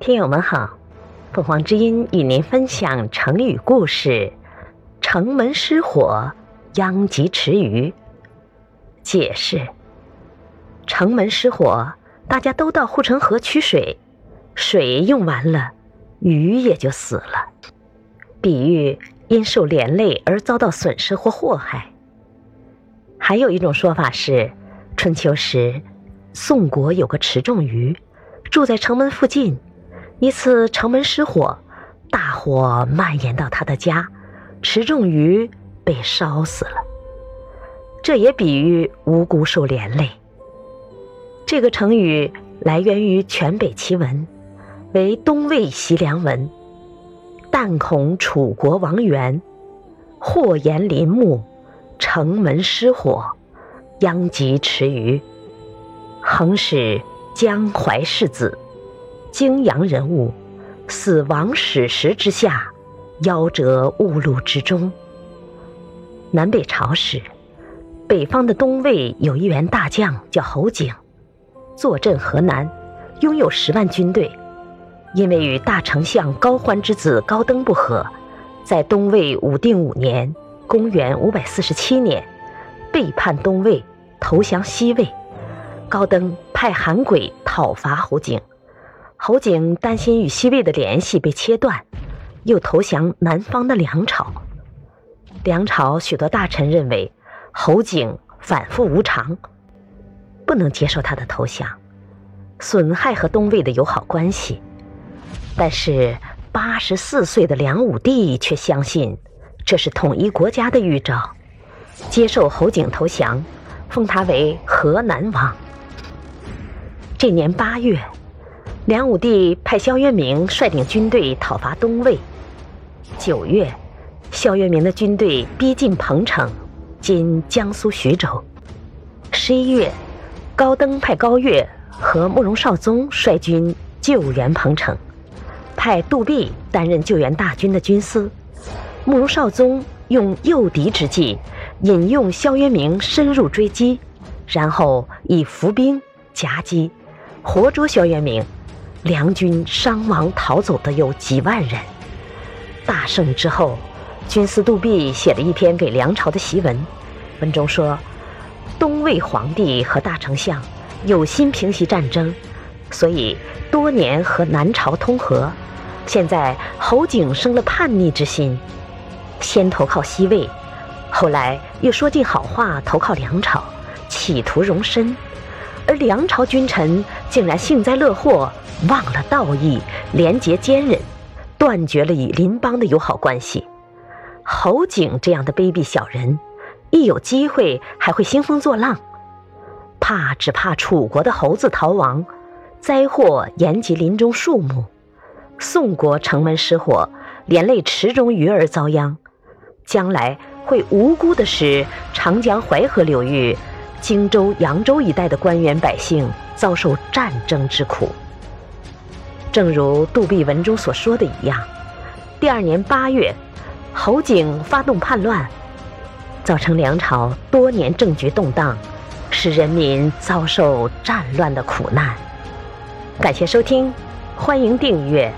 听友们好，凤凰之音与您分享成语故事“城门失火，殃及池鱼”。解释：城门失火，大家都到护城河取水，水用完了，鱼也就死了。比喻因受连累而遭到损失或祸害。还有一种说法是，春秋时，宋国有个池仲鱼，住在城门附近。一次城门失火，大火蔓延到他的家，池仲鱼被烧死了。这也比喻无辜受连累。这个成语来源于全北齐文，为东魏西凉文。但恐楚国亡元，祸延林木，城门失火，殃及池鱼。恒使江淮世子。泾阳人物，死亡史实之下，夭折误路之中。南北朝时，北方的东魏有一员大将叫侯景，坐镇河南，拥有十万军队。因为与大丞相高欢之子高登不和，在东魏武定五年（公元547年），背叛东魏，投降西魏。高登派韩轨讨伐侯景。侯景担心与西魏的联系被切断，又投降南方的梁朝。梁朝许多大臣认为侯景反复无常，不能接受他的投降，损害和东魏的友好关系。但是八十四岁的梁武帝却相信这是统一国家的预兆，接受侯景投降，封他为河南王。这年八月。梁武帝派萧渊明率领军队讨伐东魏。九月，萧渊明的军队逼近彭城（今江苏徐州）。十一月，高登派高岳和慕容绍宗率军救援彭城，派杜弼担任救援大军的军司。慕容绍宗用诱敌之计，引诱萧渊明深入追击，然后以伏兵夹击，活捉萧渊明。梁军伤亡逃走的有几万人。大胜之后，军司杜弼写了一篇给梁朝的檄文，文中说：东魏皇帝和大丞相有心平息战争，所以多年和南朝通和。现在侯景生了叛逆之心，先投靠西魏，后来又说尽好话投靠梁朝，企图容身。而梁朝君臣竟然幸灾乐祸。忘了道义，廉洁坚忍，断绝了与邻邦的友好关系。侯景这样的卑鄙小人，一有机会还会兴风作浪，怕只怕楚国的猴子逃亡，灾祸延及林中树木，宋国城门失火，连累池中鱼儿遭殃，将来会无辜的使长江淮河流域、荆州、扬州一带的官员百姓遭受战争之苦。正如杜弼文中所说的一样，第二年八月，侯景发动叛乱，造成梁朝多年政局动荡，使人民遭受战乱的苦难。感谢收听，欢迎订阅。